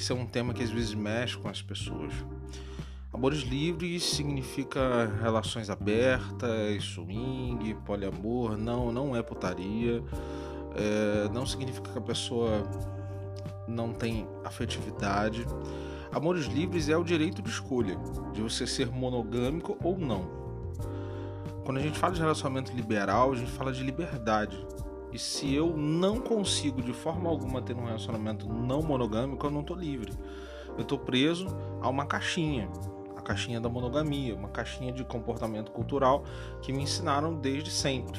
esse é um tema que às vezes mexe com as pessoas. Amores livres significa relações abertas, swing, poliamor, não, não é putaria. É, não significa que a pessoa não tem afetividade. Amores livres é o direito de escolha, de você ser monogâmico ou não. Quando a gente fala de relacionamento liberal, a gente fala de liberdade. E se eu não consigo de forma alguma ter um relacionamento não monogâmico, eu não estou livre. Eu estou preso a uma caixinha a caixinha da monogamia, uma caixinha de comportamento cultural que me ensinaram desde sempre.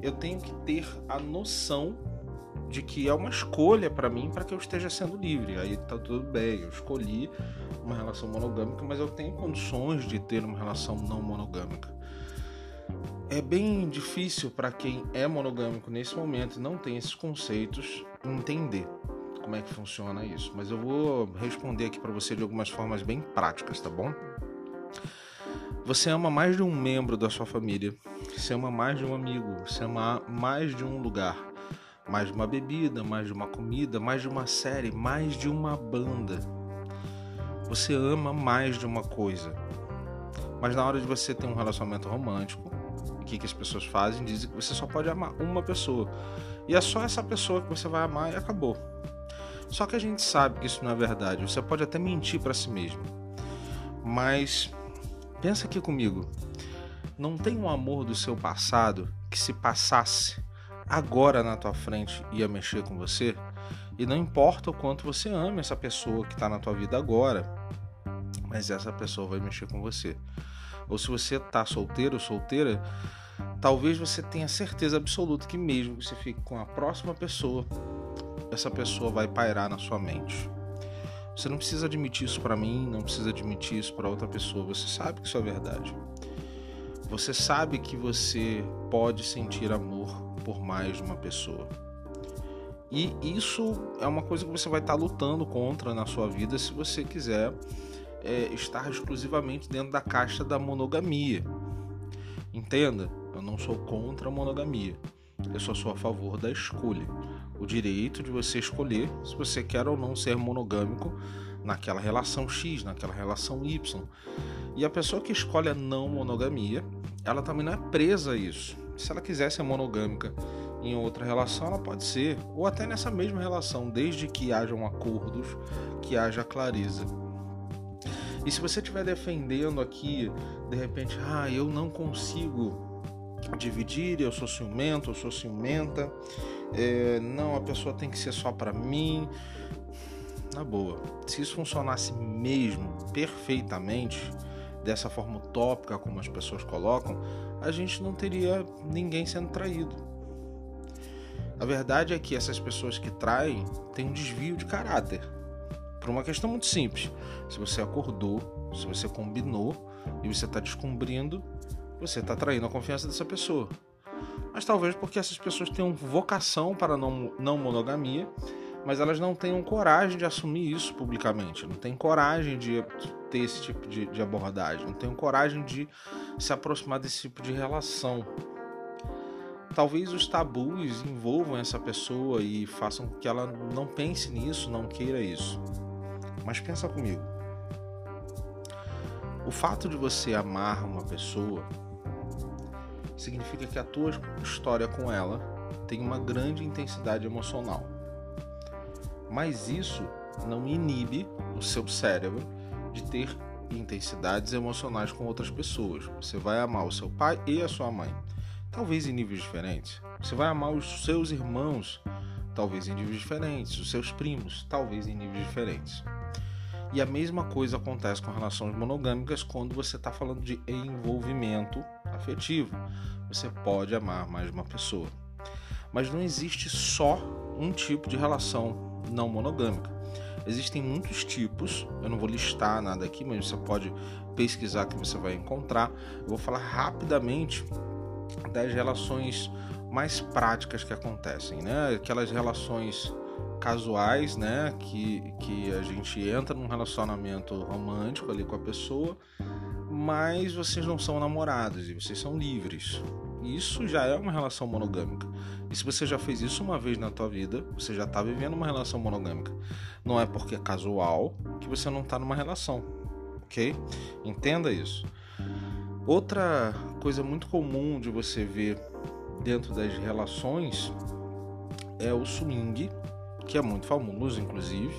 Eu tenho que ter a noção de que é uma escolha para mim para que eu esteja sendo livre. Aí tá tudo bem, eu escolhi uma relação monogâmica, mas eu tenho condições de ter uma relação não monogâmica. É bem difícil para quem é monogâmico nesse momento e não tem esses conceitos entender como é que funciona isso, mas eu vou responder aqui para você de algumas formas bem práticas, tá bom? Você ama mais de um membro da sua família, você ama mais de um amigo, você ama mais de um lugar, mais de uma bebida, mais de uma comida, mais de uma série, mais de uma banda. Você ama mais de uma coisa. Mas na hora de você ter um relacionamento romântico, o que, que as pessoas fazem? Dizem que você só pode amar uma pessoa. E é só essa pessoa que você vai amar e acabou. Só que a gente sabe que isso não é verdade. Você pode até mentir para si mesmo. Mas pensa aqui comigo. Não tem um amor do seu passado que se passasse agora na tua frente ia mexer com você? E não importa o quanto você ame essa pessoa que está na tua vida agora, mas essa pessoa vai mexer com você. Ou se você está solteiro ou solteira, talvez você tenha certeza absoluta que mesmo que você fique com a próxima pessoa, essa pessoa vai pairar na sua mente. Você não precisa admitir isso para mim, não precisa admitir isso para outra pessoa. Você sabe que isso é verdade. Você sabe que você pode sentir amor por mais de uma pessoa. E isso é uma coisa que você vai estar tá lutando contra na sua vida se você quiser é, estar exclusivamente dentro da caixa da monogamia. Entenda, eu não sou contra a monogamia. Eu só sou a favor da escolha o direito de você escolher se você quer ou não ser monogâmico naquela relação X, naquela relação Y. E a pessoa que escolhe a não monogamia, ela também não é presa a isso. Se ela quiser ser monogâmica em outra relação, ela pode ser, ou até nessa mesma relação, desde que hajam acordos, que haja clareza. E se você estiver defendendo aqui, de repente, ah, eu não consigo dividir, eu sou ciumento, eu sou ciumenta, é, não, a pessoa tem que ser só para mim. Na boa, se isso funcionasse mesmo perfeitamente, dessa forma utópica como as pessoas colocam, a gente não teria ninguém sendo traído. A verdade é que essas pessoas que traem têm um desvio de caráter. Por uma questão muito simples. Se você acordou, se você combinou e você está descobrindo, você está traindo a confiança dessa pessoa mas talvez porque essas pessoas tenham vocação para não, não monogamia, mas elas não tenham coragem de assumir isso publicamente, não têm coragem de ter esse tipo de, de abordagem, não têm coragem de se aproximar desse tipo de relação. Talvez os tabus envolvam essa pessoa e façam que ela não pense nisso, não queira isso. Mas pensa comigo. O fato de você amar uma pessoa significa que a tua história com ela tem uma grande intensidade emocional. Mas isso não inibe o seu cérebro de ter intensidades emocionais com outras pessoas. Você vai amar o seu pai e a sua mãe, talvez em níveis diferentes. Você vai amar os seus irmãos, talvez em níveis diferentes, os seus primos, talvez em níveis diferentes. E a mesma coisa acontece com relações monogâmicas quando você está falando de envolvimento afetivo. Você pode amar mais uma pessoa. Mas não existe só um tipo de relação não monogâmica. Existem muitos tipos, eu não vou listar nada aqui, mas você pode pesquisar que você vai encontrar. Eu vou falar rapidamente das relações mais práticas que acontecem, né? Aquelas relações casuais, né? Que, que a gente entra num relacionamento romântico ali com a pessoa, mas vocês não são namorados e vocês são livres. isso já é uma relação monogâmica. E se você já fez isso uma vez na tua vida, você já está vivendo uma relação monogâmica. Não é porque é casual que você não está numa relação, ok? Entenda isso. Outra coisa muito comum de você ver dentro das relações é o swing, que é muito famoso, inclusive,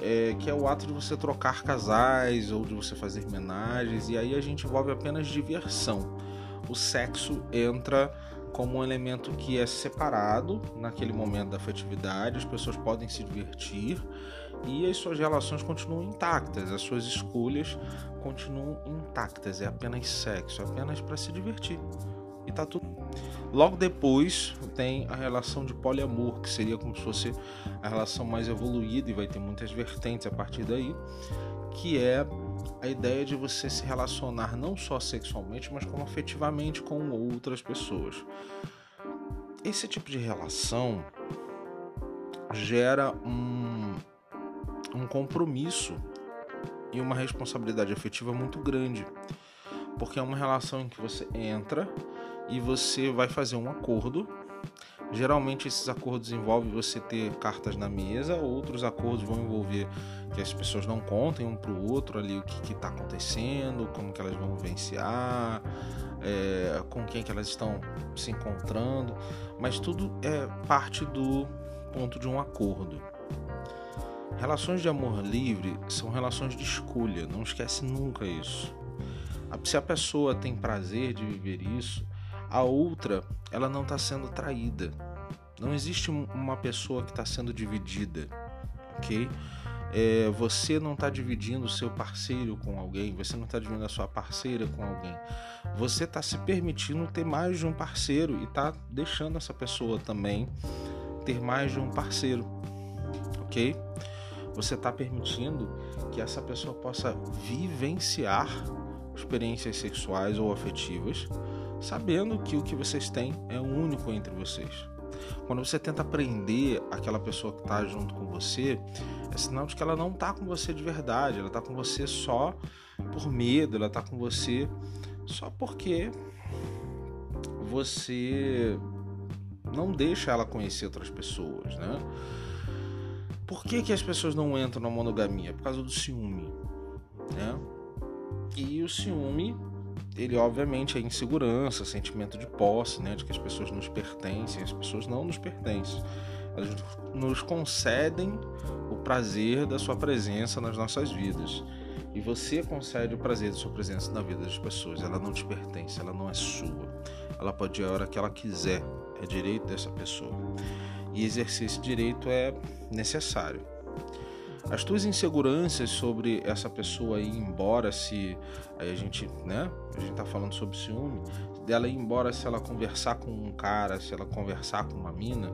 é, que é o ato de você trocar casais ou de você fazer homenagens, e aí a gente envolve apenas diversão. O sexo entra como um elemento que é separado naquele momento da afetividade, as pessoas podem se divertir e as suas relações continuam intactas, as suas escolhas continuam intactas, é apenas sexo, é apenas para se divertir. E tá tudo Logo depois tem a relação de poliamor, que seria como se fosse a relação mais evoluída e vai ter muitas vertentes a partir daí, que é a ideia de você se relacionar não só sexualmente, mas como afetivamente com outras pessoas. Esse tipo de relação gera um, um compromisso e uma responsabilidade afetiva muito grande, porque é uma relação em que você entra e você vai fazer um acordo. Geralmente esses acordos envolvem você ter cartas na mesa, outros acordos vão envolver que as pessoas não contem um para o outro ali o que está acontecendo, como que elas vão vivenciar, é, com quem que elas estão se encontrando, mas tudo é parte do ponto de um acordo. Relações de amor livre são relações de escolha, não esquece nunca isso. Se a pessoa tem prazer de viver isso, a outra ela não está sendo traída. Não existe uma pessoa que está sendo dividida, ok? É, você não está dividindo o seu parceiro com alguém, você não está dividindo a sua parceira com alguém. Você está se permitindo ter mais de um parceiro e está deixando essa pessoa também ter mais de um parceiro, ok? Você está permitindo que essa pessoa possa vivenciar experiências sexuais ou afetivas sabendo que o que vocês têm é único entre vocês. Quando você tenta aprender aquela pessoa que está junto com você, é sinal de que ela não está com você de verdade, ela está com você só por medo, ela está com você só porque você não deixa ela conhecer outras pessoas, né? Por que, que as pessoas não entram na monogamia? Por causa do ciúme, né? E o ciúme ele obviamente é insegurança, sentimento de posse, né, de que as pessoas nos pertencem, as pessoas não nos pertencem. Elas nos concedem o prazer da sua presença nas nossas vidas. E você concede o prazer da sua presença na vida das pessoas. Ela não te pertence, ela não é sua. Ela pode ir a hora que ela quiser. É direito dessa pessoa. E exercer esse direito é necessário. As tuas inseguranças sobre essa pessoa ir embora se aí a gente, né? A gente tá falando sobre ciúme, dela ir embora se ela conversar com um cara, se ela conversar com uma mina,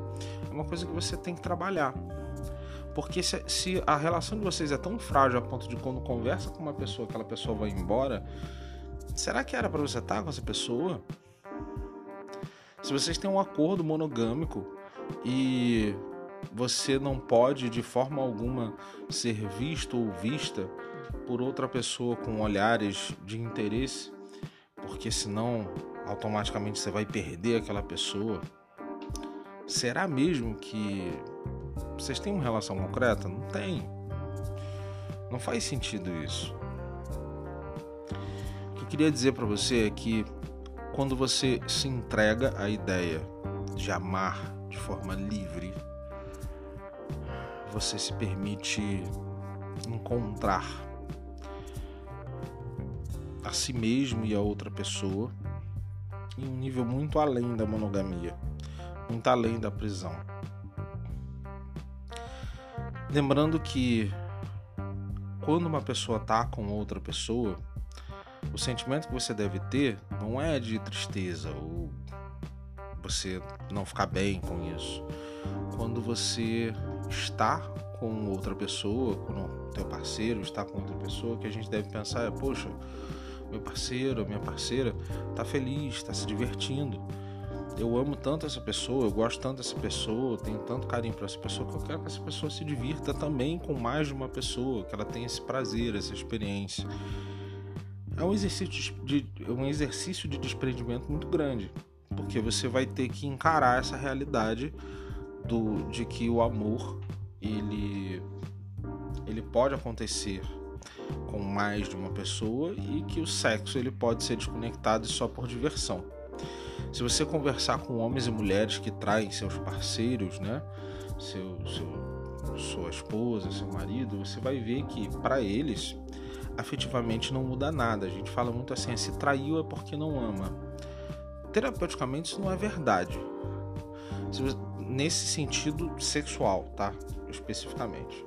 é uma coisa que você tem que trabalhar. Porque se, se a relação de vocês é tão frágil a ponto de quando conversa com uma pessoa, aquela pessoa vai embora, será que era para você estar com essa pessoa? Se vocês têm um acordo monogâmico e você não pode de forma alguma ser visto ou vista por outra pessoa com olhares de interesse, porque senão automaticamente você vai perder aquela pessoa. Será mesmo que vocês têm uma relação concreta? Não tem. Não faz sentido isso. O que eu queria dizer para você é que quando você se entrega à ideia de amar de forma livre, você se permite encontrar a si mesmo e a outra pessoa em um nível muito além da monogamia, muito além da prisão. Lembrando que quando uma pessoa está com outra pessoa, o sentimento que você deve ter não é de tristeza ou você não ficar bem com isso. Quando você estar com outra pessoa, com o teu parceiro, estar com outra pessoa, que a gente deve pensar é, poxa, meu parceiro, minha parceira está feliz, está se divertindo. Eu amo tanto essa pessoa, eu gosto tanto dessa pessoa, tenho tanto carinho por essa pessoa que eu quero que essa pessoa se divirta também com mais de uma pessoa, que ela tenha esse prazer, essa experiência. É um exercício de, um exercício de desprendimento muito grande, porque você vai ter que encarar essa realidade do, de que o amor ele, ele pode acontecer com mais de uma pessoa e que o sexo ele pode ser desconectado só por diversão. Se você conversar com homens e mulheres que traem seus parceiros, né, seu, seu, sua esposa, seu marido, você vai ver que para eles afetivamente não muda nada. A gente fala muito assim, se traiu é porque não ama. Terapeuticamente isso não é verdade. Nesse sentido sexual, tá? Especificamente.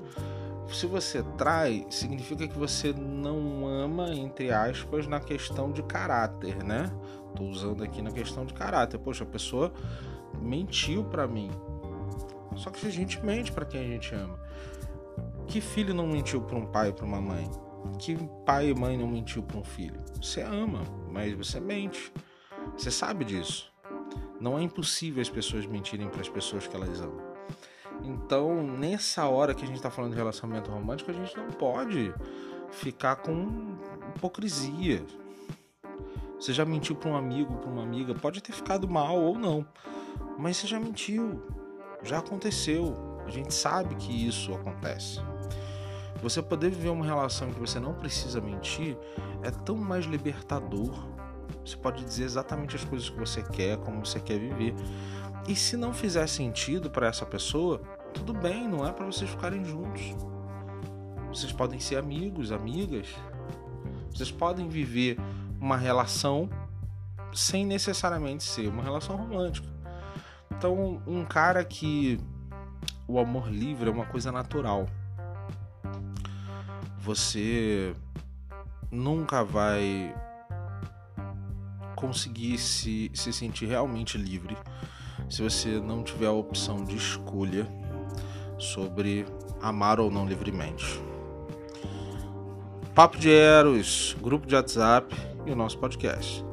Se você trai, significa que você não ama, entre aspas, na questão de caráter, né? Tô usando aqui na questão de caráter. Poxa, a pessoa mentiu para mim. Só que a gente mente para quem a gente ama. Que filho não mentiu para um pai, para uma mãe? que pai e mãe não mentiu para um filho. Você ama, mas você mente. Você sabe disso. Não é impossível as pessoas mentirem para as pessoas que elas amam. Então, nessa hora que a gente está falando de relacionamento romântico, a gente não pode ficar com hipocrisia. Você já mentiu para um amigo, para uma amiga, pode ter ficado mal ou não, mas você já mentiu, já aconteceu. A gente sabe que isso acontece. Você poder viver uma relação que você não precisa mentir é tão mais libertador. Você pode dizer exatamente as coisas que você quer, como você quer viver. E se não fizer sentido para essa pessoa, tudo bem, não é para vocês ficarem juntos. Vocês podem ser amigos, amigas. Vocês podem viver uma relação sem necessariamente ser uma relação romântica. Então, um cara que o amor livre é uma coisa natural você nunca vai conseguir se, se sentir realmente livre se você não tiver a opção de escolha sobre amar ou não livremente. Papo de Eros, grupo de WhatsApp e o nosso podcast.